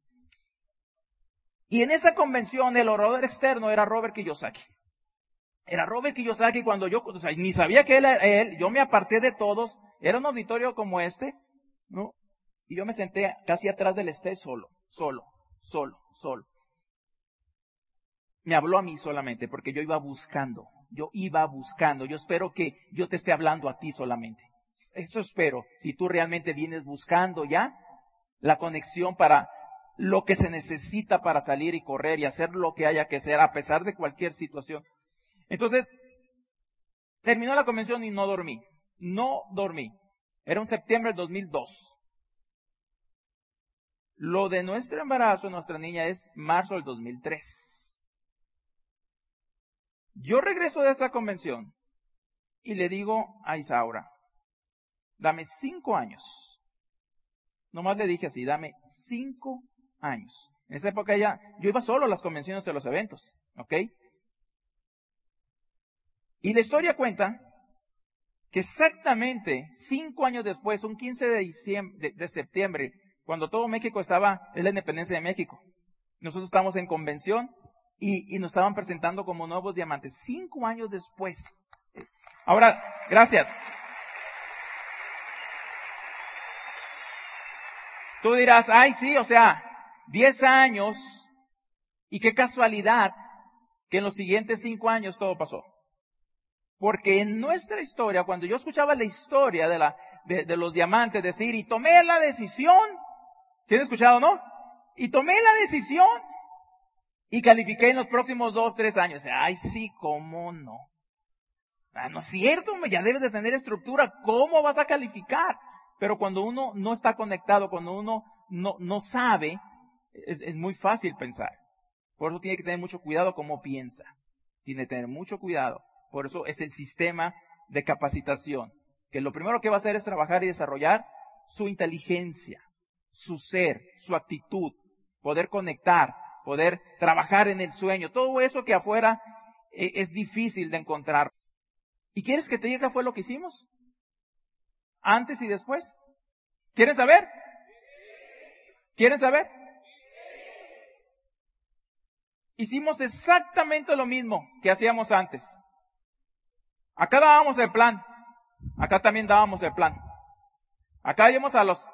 Y en esa convención el orador externo era Robert Kiyosaki era Robert Kiyosaki cuando yo, o sea, ni sabía que él era él, yo me aparté de todos, era un auditorio como este, ¿no? Y yo me senté casi atrás del esté solo, solo, solo, solo. Me habló a mí solamente porque yo iba buscando, yo iba buscando, yo espero que yo te esté hablando a ti solamente. Esto espero, si tú realmente vienes buscando ya la conexión para lo que se necesita para salir y correr y hacer lo que haya que hacer a pesar de cualquier situación. Entonces, terminó la convención y no dormí. No dormí. Era un septiembre del 2002. Lo de nuestro embarazo, nuestra niña, es marzo del 2003. Yo regreso de esa convención y le digo a Isaura, dame cinco años. Nomás le dije así, dame cinco años. En esa época ya, yo iba solo a las convenciones de los eventos, ¿ok? Y la historia cuenta que exactamente cinco años después, un 15 de, diciembre, de, septiembre, cuando todo México estaba, en la independencia de México, nosotros estábamos en convención y, y nos estaban presentando como nuevos diamantes. Cinco años después. Ahora, gracias. Tú dirás, ay sí, o sea, diez años y qué casualidad que en los siguientes cinco años todo pasó. Porque en nuestra historia, cuando yo escuchaba la historia de, de, los diamantes, decir, y tomé la decisión, ¿sí han escuchado, no? Y tomé la decisión y califiqué en los próximos dos, tres años. Ay, sí, cómo no. Ah, no es cierto, ya debes de tener estructura. ¿Cómo vas a calificar? Pero cuando uno no está conectado, cuando uno no, no sabe, es, es muy fácil pensar. Por eso tiene que tener mucho cuidado cómo piensa. Tiene que tener mucho cuidado. Por eso es el sistema de capacitación, que lo primero que va a hacer es trabajar y desarrollar su inteligencia, su ser, su actitud, poder conectar, poder trabajar en el sueño, todo eso que afuera eh, es difícil de encontrar. ¿Y quieres que te diga fue lo que hicimos? Antes y después. ¿Quieren saber? ¿Quieren saber? Hicimos exactamente lo mismo que hacíamos antes. Acá dábamos el plan. Acá también dábamos el plan. Acá íbamos a los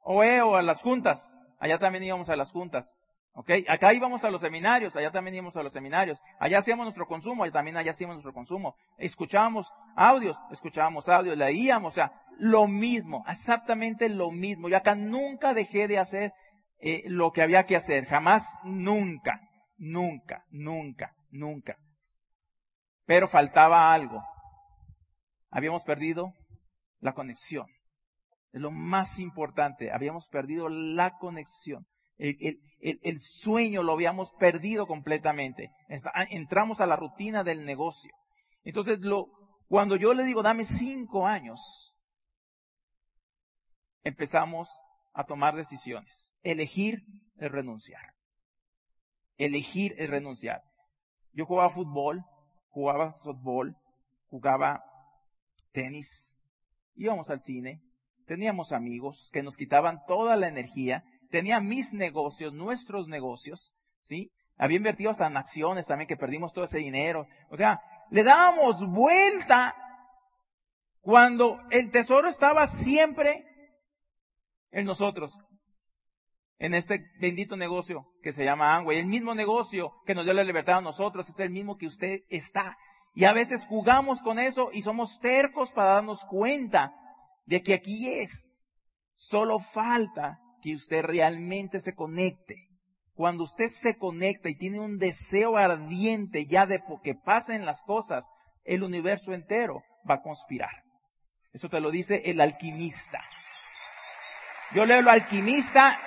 OE o a las juntas. Allá también íbamos a las juntas. ¿Ok? Acá íbamos a los seminarios, allá también íbamos a los seminarios. Allá hacíamos nuestro consumo, allá también allá hacíamos nuestro consumo. Escuchábamos audios, escuchábamos audios, leíamos, o sea, lo mismo, exactamente lo mismo. Yo acá nunca dejé de hacer eh, lo que había que hacer, jamás, nunca, nunca, nunca, nunca. Pero faltaba algo. Habíamos perdido la conexión. Es lo más importante. Habíamos perdido la conexión. El, sueño lo habíamos perdido completamente. entramos a la rutina del negocio. Entonces, cuando yo le digo, dame cinco años, empezamos a tomar decisiones. Elegir es renunciar. Elegir es renunciar. Yo jugaba fútbol, jugaba softball, jugaba tenis, íbamos al cine, teníamos amigos que nos quitaban toda la energía, tenía mis negocios, nuestros negocios, ¿sí? Había invertido hasta en acciones también que perdimos todo ese dinero. O sea, le dábamos vuelta cuando el tesoro estaba siempre en nosotros en este bendito negocio que se llama Amway. El mismo negocio que nos dio la libertad a nosotros es el mismo que usted está. Y a veces jugamos con eso y somos tercos para darnos cuenta de que aquí es. Solo falta que usted realmente se conecte. Cuando usted se conecta y tiene un deseo ardiente ya de que pasen las cosas, el universo entero va a conspirar. Eso te lo dice el alquimista. Yo leo el alquimista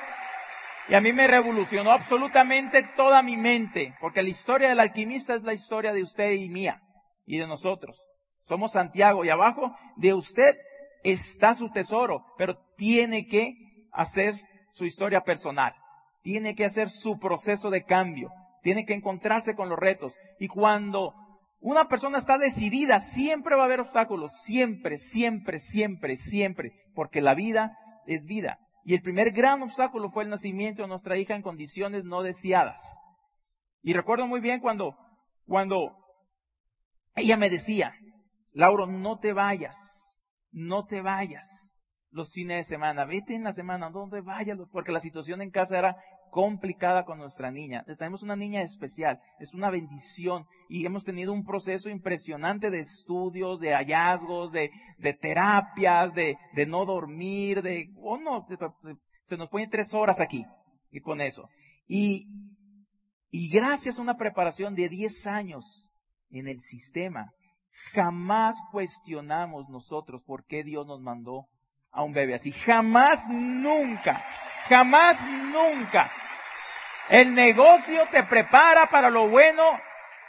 y a mí me revolucionó absolutamente toda mi mente, porque la historia del alquimista es la historia de usted y mía, y de nosotros. Somos Santiago, y abajo de usted está su tesoro, pero tiene que hacer su historia personal, tiene que hacer su proceso de cambio, tiene que encontrarse con los retos. Y cuando una persona está decidida, siempre va a haber obstáculos, siempre, siempre, siempre, siempre, porque la vida es vida. Y el primer gran obstáculo fue el nacimiento de nuestra hija en condiciones no deseadas. Y recuerdo muy bien cuando, cuando ella me decía, Lauro, no te vayas, no te vayas los fines de semana, vete en la semana, donde vayas, porque la situación en casa era complicada con nuestra niña. Tenemos una niña especial, es una bendición y hemos tenido un proceso impresionante de estudios, de hallazgos, de, terapias, de, de, no dormir, de, oh no, se nos pone tres horas aquí y con eso. Y, y gracias a una preparación de 10 años en el sistema, jamás cuestionamos nosotros por qué Dios nos mandó a un bebé así. Jamás, nunca Jamás, nunca. El negocio te prepara para lo bueno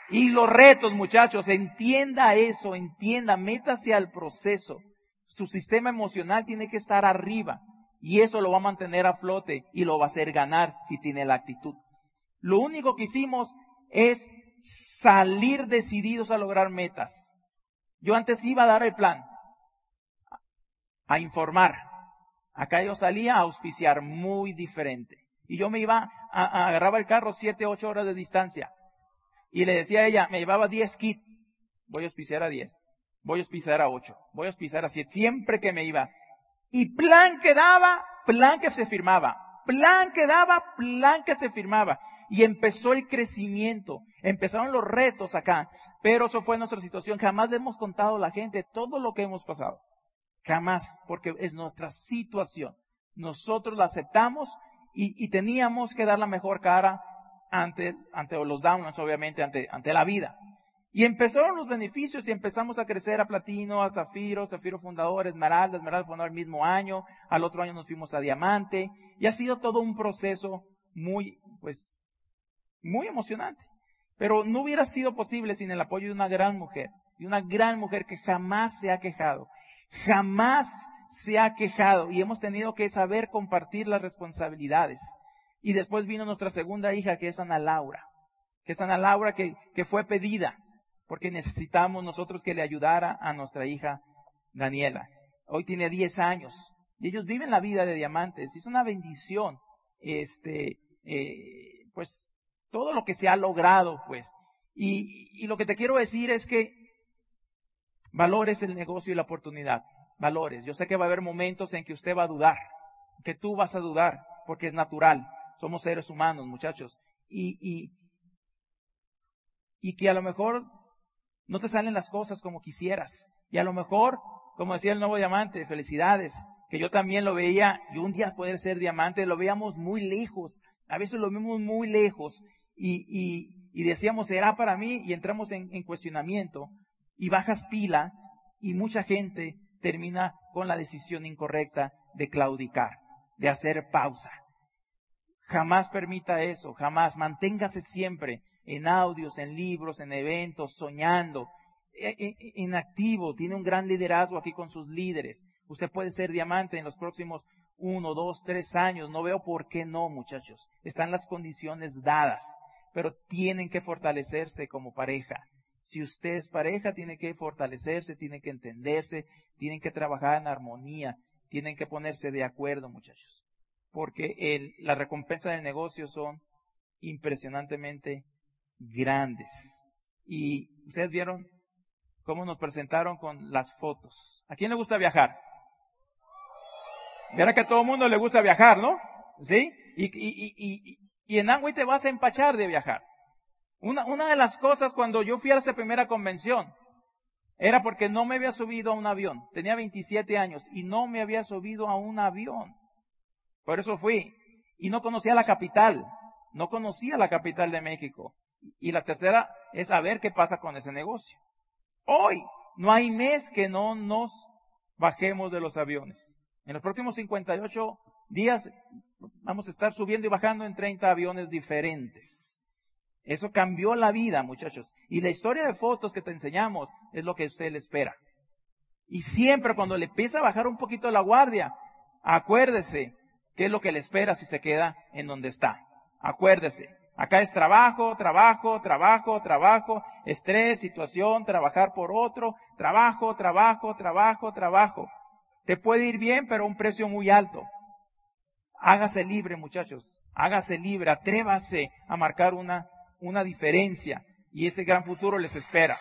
y los retos, muchachos. Entienda eso, entienda, métase al proceso. Su sistema emocional tiene que estar arriba y eso lo va a mantener a flote y lo va a hacer ganar si tiene la actitud. Lo único que hicimos es salir decididos a lograr metas. Yo antes iba a dar el plan, a informar. Acá yo salía a auspiciar muy diferente. Y yo me iba, a, agarraba el carro siete, ocho horas de distancia. Y le decía a ella, me llevaba diez kits. Voy a auspiciar a diez. Voy a auspiciar a ocho. Voy a auspiciar a siete. Siempre que me iba. Y plan que daba, plan que se firmaba. Plan que daba, plan que se firmaba. Y empezó el crecimiento. Empezaron los retos acá. Pero eso fue nuestra situación. Jamás le hemos contado a la gente todo lo que hemos pasado. Jamás. Porque es nuestra situación. Nosotros la aceptamos y, teníamos que dar la mejor cara ante, los downloads, obviamente, ante, ante la vida. Y empezaron los beneficios y empezamos a crecer a platino, a zafiro, zafiro fundador, esmeralda, esmeralda fundador el mismo año, al otro año nos fuimos a diamante, y ha sido todo un proceso muy, pues, muy emocionante. Pero no hubiera sido posible sin el apoyo de una gran mujer, de una gran mujer que jamás se ha quejado, jamás se ha quejado y hemos tenido que saber compartir las responsabilidades. Y después vino nuestra segunda hija, que es Ana Laura, que es Ana Laura que, que fue pedida, porque necesitamos nosotros que le ayudara a nuestra hija Daniela. Hoy tiene 10 años y ellos viven la vida de diamantes. Es una bendición, este, eh, pues, todo lo que se ha logrado, pues. Y, y lo que te quiero decir es que valores el negocio y la oportunidad valores. Yo sé que va a haber momentos en que usted va a dudar, que tú vas a dudar, porque es natural. Somos seres humanos, muchachos. Y, y, y que a lo mejor no te salen las cosas como quisieras. Y a lo mejor, como decía el nuevo diamante, felicidades, que yo también lo veía, y un día poder ser diamante, lo veíamos muy lejos. A veces lo vemos muy lejos y, y, y decíamos, será para mí, y entramos en, en cuestionamiento y bajas pila y mucha gente termina con la decisión incorrecta de claudicar, de hacer pausa. Jamás permita eso, jamás. Manténgase siempre en audios, en libros, en eventos, soñando, e, e, en activo. Tiene un gran liderazgo aquí con sus líderes. Usted puede ser diamante en los próximos uno, dos, tres años. No veo por qué no, muchachos. Están las condiciones dadas, pero tienen que fortalecerse como pareja. Si usted es pareja, tiene que fortalecerse, tiene que entenderse, tienen que trabajar en armonía, tienen que ponerse de acuerdo, muchachos. Porque el, las recompensas del negocio son impresionantemente grandes. Y ustedes vieron cómo nos presentaron con las fotos. ¿A quién le gusta viajar? Verá que a todo el mundo le gusta viajar, ¿no? ¿Sí? Y, y, y, y, en Angüe te vas a empachar de viajar. Una, una de las cosas cuando yo fui a esa primera convención era porque no me había subido a un avión. Tenía 27 años y no me había subido a un avión. Por eso fui. Y no conocía la capital. No conocía la capital de México. Y la tercera es saber qué pasa con ese negocio. Hoy no hay mes que no nos bajemos de los aviones. En los próximos 58 días vamos a estar subiendo y bajando en 30 aviones diferentes. Eso cambió la vida, muchachos. Y la historia de fotos que te enseñamos es lo que usted le espera. Y siempre cuando le empieza a bajar un poquito la guardia, acuérdese qué es lo que le espera si se queda en donde está. Acuérdese. Acá es trabajo, trabajo, trabajo, trabajo, estrés, situación, trabajar por otro, trabajo, trabajo, trabajo, trabajo. Te puede ir bien, pero a un precio muy alto. Hágase libre, muchachos. Hágase libre. Atrévase a marcar una una diferencia y ese gran futuro les espera.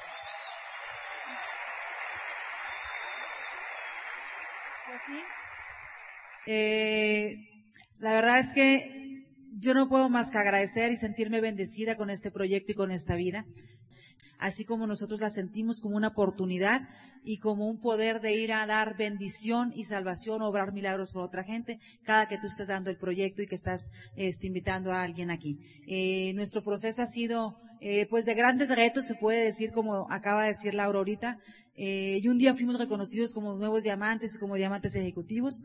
Pues eh, la verdad es que yo no puedo más que agradecer y sentirme bendecida con este proyecto y con esta vida así como nosotros la sentimos como una oportunidad y como un poder de ir a dar bendición y salvación, obrar milagros por otra gente, cada que tú estés dando el proyecto y que estás este, invitando a alguien aquí. Eh, nuestro proceso ha sido eh, pues de grandes retos, se puede decir, como acaba de decir Laura ahorita, eh, y un día fuimos reconocidos como nuevos diamantes y como diamantes ejecutivos,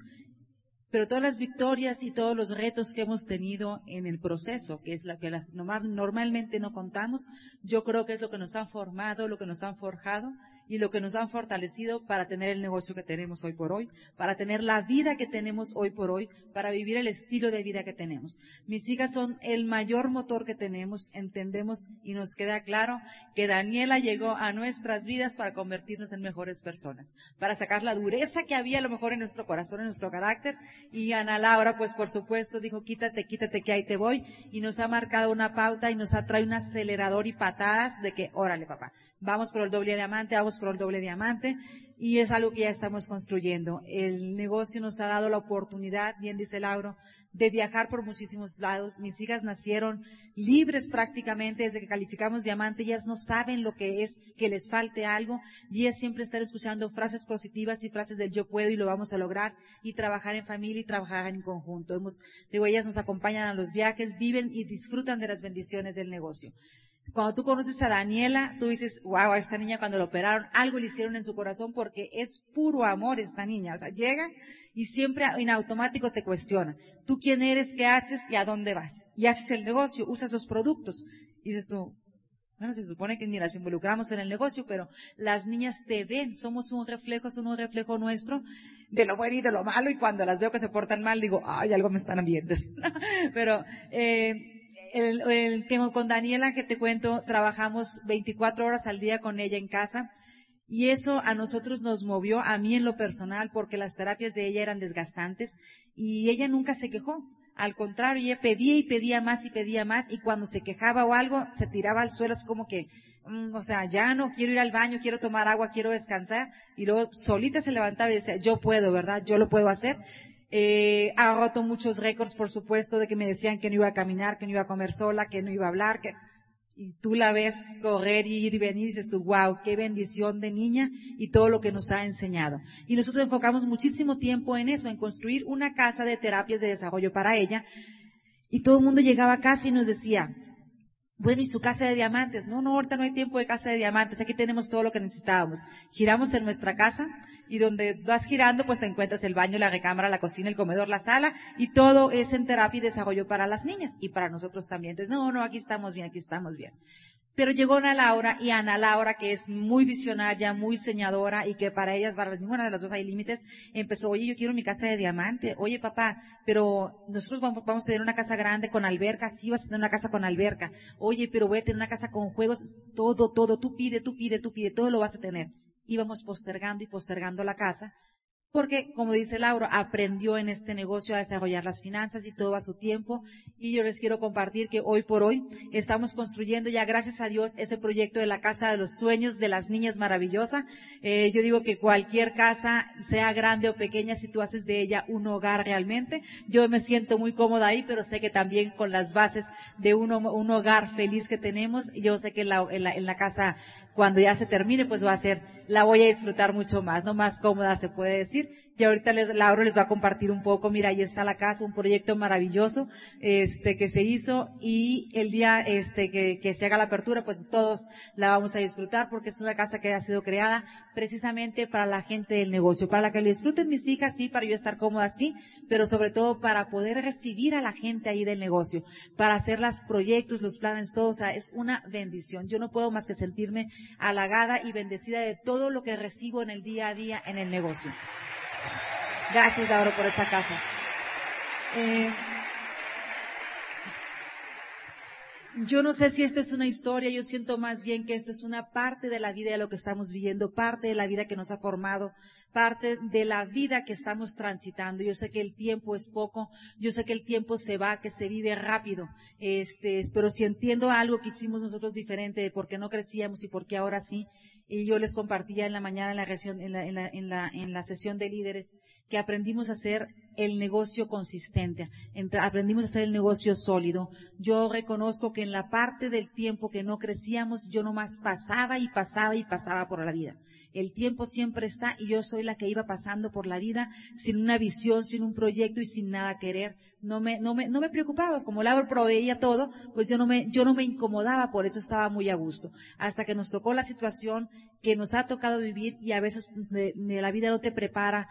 pero todas las victorias y todos los retos que hemos tenido en el proceso, que es lo que normalmente no contamos, yo creo que es lo que nos han formado, lo que nos han forjado y lo que nos han fortalecido para tener el negocio que tenemos hoy por hoy, para tener la vida que tenemos hoy por hoy, para vivir el estilo de vida que tenemos. Mis hijas son el mayor motor que tenemos, entendemos y nos queda claro que Daniela llegó a nuestras vidas para convertirnos en mejores personas, para sacar la dureza que había a lo mejor en nuestro corazón, en nuestro carácter. Y Ana Laura, pues por supuesto, dijo, quítate, quítate que ahí te voy, y nos ha marcado una pauta y nos ha traído un acelerador y patadas de que, órale papá, vamos por el doble diamante, vamos por el doble diamante y es algo que ya estamos construyendo. El negocio nos ha dado la oportunidad, bien dice Lauro, de viajar por muchísimos lados. Mis hijas nacieron libres prácticamente desde que calificamos diamante. Ellas no saben lo que es que les falte algo y ellas siempre están escuchando frases positivas y frases del yo puedo y lo vamos a lograr y trabajar en familia y trabajar en conjunto. Digo, ellas nos acompañan a los viajes, viven y disfrutan de las bendiciones del negocio. Cuando tú conoces a Daniela, tú dices, wow, a esta niña cuando la operaron, algo le hicieron en su corazón porque es puro amor esta niña. O sea, llega y siempre en automático te cuestiona. Tú quién eres, qué haces y a dónde vas. Y haces el negocio, usas los productos. Y dices tú, bueno, se supone que ni las involucramos en el negocio, pero las niñas te ven, somos un reflejo, son un reflejo nuestro de lo bueno y de lo malo, y cuando las veo que se portan mal, digo, ay, algo me están viendo. pero, eh, el, el, tengo con Daniela que te cuento, trabajamos 24 horas al día con ella en casa y eso a nosotros nos movió, a mí en lo personal, porque las terapias de ella eran desgastantes y ella nunca se quejó. Al contrario, ella pedía y pedía más y pedía más y cuando se quejaba o algo, se tiraba al suelo, es como que, mm, o sea, ya no quiero ir al baño, quiero tomar agua, quiero descansar y luego solita se levantaba y decía, yo puedo, ¿verdad? Yo lo puedo hacer eh, ha roto muchos récords, por supuesto, de que me decían que no iba a caminar, que no iba a comer sola, que no iba a hablar, que... y tú la ves correr y ir y venir y dices tú, wow, qué bendición de niña y todo lo que nos ha enseñado. Y nosotros enfocamos muchísimo tiempo en eso, en construir una casa de terapias de desarrollo para ella. Y todo el mundo llegaba a casa y nos decía, bueno, ¿y su casa de diamantes? No, no, ahorita no hay tiempo de casa de diamantes. Aquí tenemos todo lo que necesitábamos. Giramos en nuestra casa y donde vas girando, pues te encuentras el baño, la recámara, la cocina, el comedor, la sala y todo es en terapia y desarrollo para las niñas y para nosotros también. Entonces, no, no, aquí estamos bien, aquí estamos bien. Pero llegó Ana Laura y Ana Laura, que es muy visionaria, muy señadora y que para ellas, para ninguna de las dos hay límites, empezó, oye, yo quiero mi casa de diamante. Oye, papá, pero nosotros vamos, a tener una casa grande con alberca. Sí, vas a tener una casa con alberca. Oye, pero voy a tener una casa con juegos. Todo, todo. Tú pide, tú pide, tú pide. Todo lo vas a tener. Íbamos postergando y postergando la casa porque, como dice Laura, aprendió en este negocio a desarrollar las finanzas y todo a su tiempo. Y yo les quiero compartir que hoy por hoy estamos construyendo ya, gracias a Dios, ese proyecto de la Casa de los Sueños de las Niñas Maravillosa. Eh, yo digo que cualquier casa, sea grande o pequeña, si tú haces de ella un hogar realmente, yo me siento muy cómoda ahí, pero sé que también con las bases de un, hogar feliz que tenemos, yo sé que en la casa cuando ya se termine, pues va a ser, la voy a disfrutar mucho más, ¿no? Más cómoda se puede decir. Y ahorita les, Laura les va a compartir un poco, mira, ahí está la casa, un proyecto maravilloso, este, que se hizo y el día, este, que, que se haga la apertura, pues todos la vamos a disfrutar porque es una casa que ha sido creada precisamente para la gente del negocio, para la que le disfruten mis hijas, sí, para yo estar cómoda, sí, pero sobre todo para poder recibir a la gente ahí del negocio, para hacer los proyectos, los planes, todo, o sea, es una bendición. Yo no puedo más que sentirme halagada y bendecida de todo lo que recibo en el día a día en el negocio. Gracias, Laura, por esta casa. Eh, yo no sé si esta es una historia, yo siento más bien que esto es una parte de la vida de lo que estamos viviendo, parte de la vida que nos ha formado, parte de la vida que estamos transitando. Yo sé que el tiempo es poco, yo sé que el tiempo se va, que se vive rápido, este, pero si entiendo algo que hicimos nosotros diferente de por qué no crecíamos y por qué ahora sí, y yo les compartía en la mañana en la, en la, en la, en la, sesión de líderes que aprendimos a hacer el negocio consistente, aprendimos a hacer el negocio sólido. Yo reconozco que en la parte del tiempo que no crecíamos, yo nomás pasaba y pasaba y pasaba por la vida. El tiempo siempre está y yo soy la que iba pasando por la vida sin una visión, sin un proyecto y sin nada querer. No me, no me, no me preocupaba, como Laura proveía todo, pues yo no me, yo no me incomodaba, por eso estaba muy a gusto. Hasta que nos tocó la situación que nos ha tocado vivir y a veces la vida no te prepara,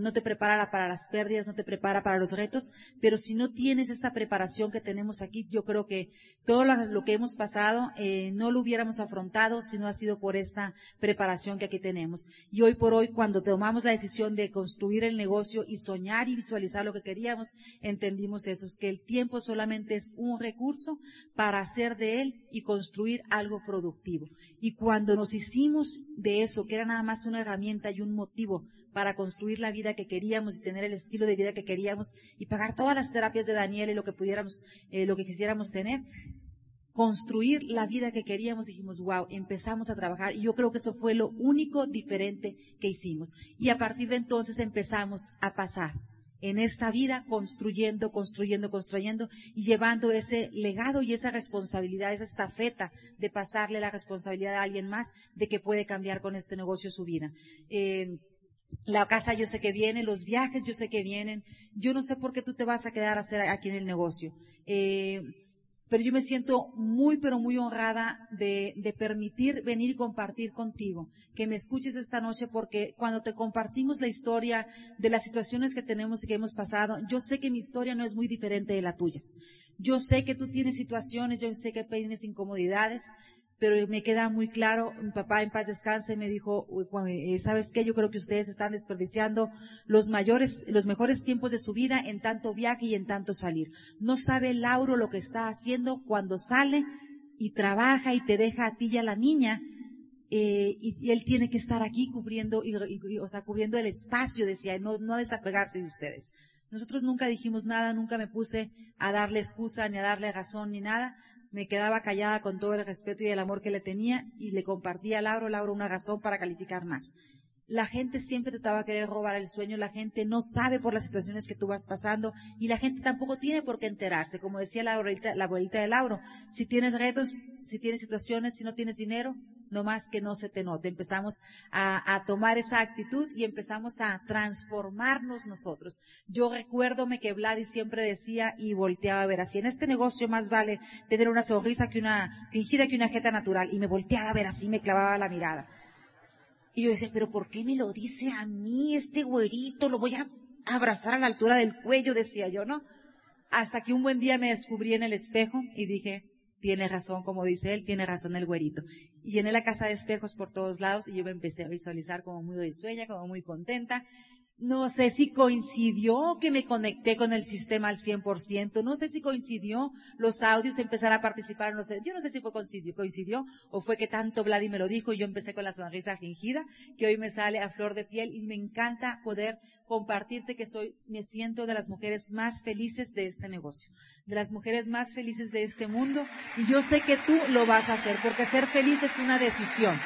no te prepara para las pérdidas, no te prepara para los retos, pero si no tienes esta preparación que tenemos aquí, yo creo que todo lo, que hemos pasado eh, no lo hubiéramos afrontado si no ha sido por esta preparación que aquí tenemos. Y hoy por hoy, cuando tomamos la decisión de construir el negocio y soñar y visualizar lo que queríamos, entendimos eso, es que el tiempo solamente es un recurso para hacer de él y construir algo productivo. Y cuando nos hicimos de eso, que era nada más una herramienta y un motivo para construir la vida que queríamos y tener el estilo de vida que queríamos y pagar todas las terapias de Daniel y lo que pudiéramos, eh, lo que quisiéramos tener, construir la vida que queríamos, dijimos, wow, empezamos a trabajar y yo creo que eso fue lo único diferente que hicimos. Y a partir de entonces empezamos a pasar en esta vida construyendo, construyendo, construyendo y llevando ese legado y esa responsabilidad, esa estafeta de pasarle la responsabilidad a alguien más de que puede cambiar con este negocio su vida. Eh, la casa yo sé que viene, los viajes yo sé que vienen. Yo no sé por qué tú te vas a quedar a hacer aquí en el negocio. Eh, pero yo me siento muy, pero muy honrada de, de, permitir venir y compartir contigo, que me escuches esta noche, porque cuando te compartimos la historia de las situaciones que tenemos y que hemos pasado, yo sé que mi historia no es muy diferente de la tuya. Yo sé que tú tienes situaciones, yo sé que tienes incomodidades, pero me queda muy claro, mi papá en paz descanse me dijo, eh, ¿sabes qué? Yo creo que ustedes están desperdiciando los mayores, los mejores tiempos de su vida en tanto viaje y en tanto salir. No sabe Lauro lo que está haciendo cuando sale y trabaja y te deja a ti y a la niña, eh, y, él tiene que estar aquí cubriendo, o sea, cubriendo el espacio, decía, no, no desapegarse de ustedes. Nosotros nunca dijimos nada, nunca me puse a darle excusa, ni a darle razón, ni nada me quedaba callada con todo el respeto y el amor que le tenía y le compartía a Lauro, Lauro una razón para calificar más. La gente siempre te va a querer robar el sueño, la gente no sabe por las situaciones que tú vas pasando y la gente tampoco tiene por qué enterarse. Como decía la abuelita, la abuelita de Lauro, si tienes retos, si tienes situaciones, si no tienes dinero, no más que no se te note. Empezamos a, tomar esa actitud y empezamos a transformarnos nosotros. Yo recuérdome que Vladi siempre decía y volteaba a ver así, en este negocio más vale tener una sonrisa que una fingida que una jeta natural. Y me volteaba a ver así, me clavaba la mirada. Y yo decía, pero ¿por qué me lo dice a mí este güerito? Lo voy a abrazar a la altura del cuello, decía yo, ¿no? Hasta que un buen día me descubrí en el espejo y dije, tiene razón, como dice él, tiene razón el güerito. Y llené la casa de espejos por todos lados y yo me empecé a visualizar como muy risueña, como muy contenta. No sé si coincidió que me conecté con el sistema al 100%, no sé si coincidió los audios empezar a participar, no sé, yo no sé si fue coincidió, coincidió o fue que tanto Vladi me lo dijo y yo empecé con la sonrisa fingida que hoy me sale a flor de piel y me encanta poder compartirte que soy, me siento de las mujeres más felices de este negocio, de las mujeres más felices de este mundo y yo sé que tú lo vas a hacer porque ser feliz es una decisión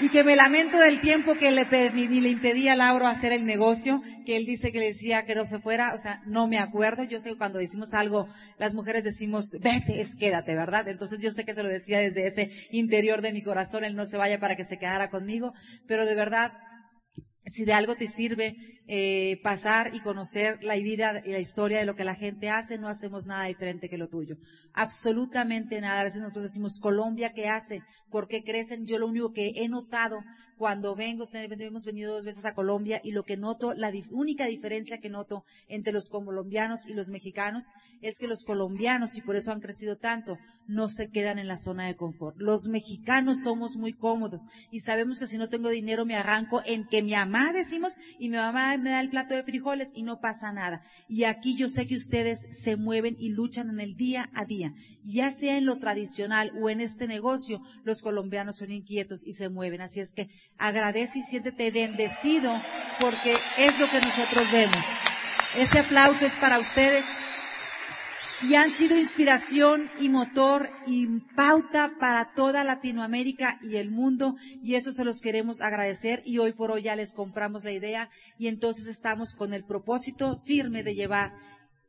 y que me lamento del tiempo que le, le impedía a Lauro hacer el negocio, que él dice que le decía que no se fuera, o sea, no me acuerdo, yo sé que cuando decimos algo, las mujeres decimos, vete, es quédate, ¿verdad? Entonces yo sé que se lo decía desde ese interior de mi corazón, él no se vaya para que se quedara conmigo, pero de verdad, si de algo te sirve eh, pasar y conocer la vida y la historia de lo que la gente hace, no hacemos nada diferente que lo tuyo. Absolutamente nada. A veces nosotros decimos, Colombia, ¿qué hace? ¿Por qué crecen? Yo lo único que he notado cuando vengo, hemos venido dos veces a Colombia y lo que noto, la única diferencia que noto entre los colombianos y los mexicanos es que los colombianos, y por eso han crecido tanto, no se quedan en la zona de confort. Los mexicanos somos muy cómodos y sabemos que si no tengo dinero me arranco en que mi mamá decimos y mi mamá me da el plato de frijoles y no pasa nada. Y aquí yo sé que ustedes se mueven y luchan en el día a día. Ya sea en lo tradicional o en este negocio, los colombianos son inquietos y se mueven. Así es que agradece y siéntete bendecido porque es lo que nosotros vemos. Ese aplauso es para ustedes y han sido inspiración y motor y pauta para toda Latinoamérica y el mundo y eso se los queremos agradecer y hoy por hoy ya les compramos la idea y entonces estamos con el propósito firme de llevar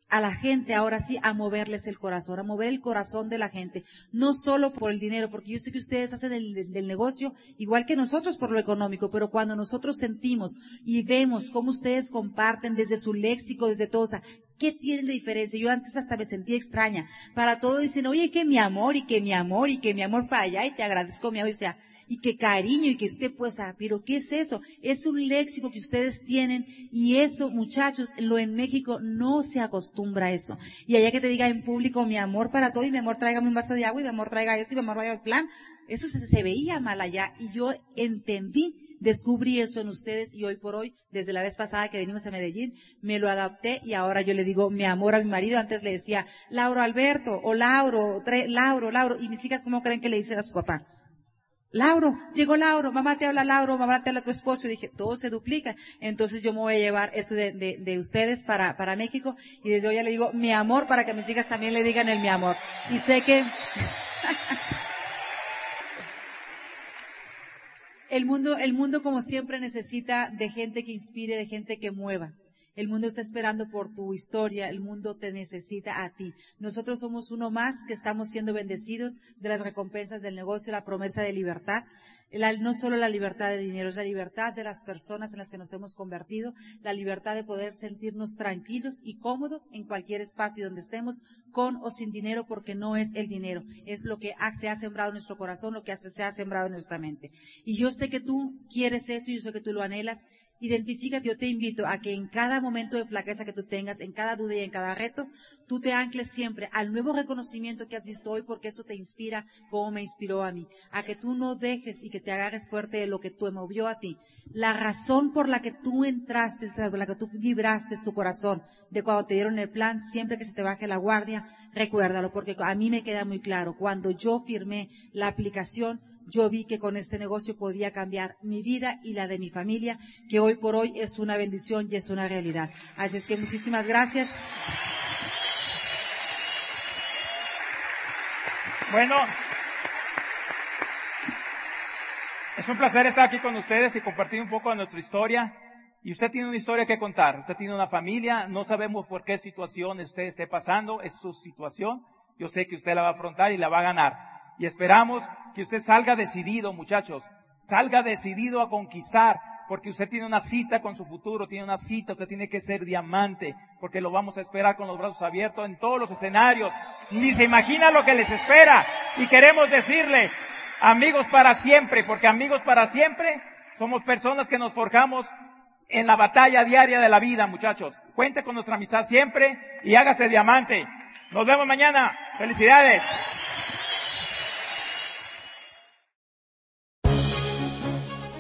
a la gente ahora sí a moverles el corazón, a mover el corazón de la gente, no solo por el dinero, porque yo sé que ustedes hacen el, del negocio igual que nosotros por lo económico, pero cuando nosotros sentimos y vemos cómo ustedes comparten desde su léxico, desde todo, o sea, ¿qué tienen de diferencia? Yo antes hasta me sentía extraña. Para todo dicen, oye, que mi amor y que mi amor y que mi amor para allá y te agradezco mi amor, o sea, y que cariño y que usted pues, ah, pero ¿qué es eso? Es un léxico que ustedes tienen y eso, muchachos, lo en México no se acostumbra a eso. Y allá que te diga en público mi amor para todo y mi amor tráigame un vaso de agua y mi amor traiga esto y mi amor vaya al plan, eso se, veía mal allá y yo entendí descubrí eso en ustedes y hoy por hoy, desde la vez pasada que venimos a Medellín, me lo adapté y ahora yo le digo mi amor a mi marido. Antes le decía Lauro Alberto o Lauro, Lauro, Lauro. Y mis hijas, ¿cómo creen que le dicen a su papá? Lauro, llegó Lauro, mamá te habla Lauro, mamá te habla tu esposo. Y dije, todo se duplica. Entonces yo me voy a llevar eso de, de, de, ustedes para, para México. Y desde hoy ya le digo mi amor para que mis hijas también le digan el mi amor. Y sé que, El mundo, el mundo como siempre necesita de gente que inspire, de gente que mueva. El mundo está esperando por tu historia, el mundo te necesita a ti. Nosotros somos uno más que estamos siendo bendecidos de las recompensas del negocio, la promesa de libertad. no solo la libertad de dinero, es la libertad de las personas en las que nos hemos convertido, la libertad de poder sentirnos tranquilos y cómodos en cualquier espacio donde estemos, con o sin dinero, porque no es el dinero, es lo que se ha sembrado en nuestro corazón, lo que se ha sembrado en nuestra mente. Y yo sé que tú quieres eso, y yo sé que tú lo anhelas, Identifícate, yo te invito a que en cada momento de flaqueza que tú tengas, en cada duda y en cada reto, tú te ancles siempre al nuevo reconocimiento que has visto hoy porque eso te inspira como me inspiró a mí. A que tú no dejes y que te agarres fuerte de lo que tú movió a ti. La razón por la que tú entraste, por la que tú vibraste tu corazón de cuando te dieron el plan, siempre que se te baje la guardia, recuérdalo porque a mí me queda muy claro. Cuando yo firmé la aplicación, yo vi que con este negocio podía cambiar mi vida y la de mi familia, que hoy por hoy es una bendición y es una realidad. Así es que muchísimas gracias. Bueno, es un placer estar aquí con ustedes y compartir un poco de nuestra historia. Y usted tiene una historia que contar. Usted tiene una familia. No sabemos por qué situación usted esté pasando. Es su situación. Yo sé que usted la va a afrontar y la va a ganar. Y esperamos que usted salga decidido, muchachos. Salga decidido a conquistar, porque usted tiene una cita con su futuro, tiene una cita, usted tiene que ser diamante, porque lo vamos a esperar con los brazos abiertos en todos los escenarios. Ni se imagina lo que les espera. Y queremos decirle, amigos para siempre, porque amigos para siempre somos personas que nos forjamos en la batalla diaria de la vida, muchachos. Cuente con nuestra amistad siempre y hágase diamante. Nos vemos mañana. Felicidades.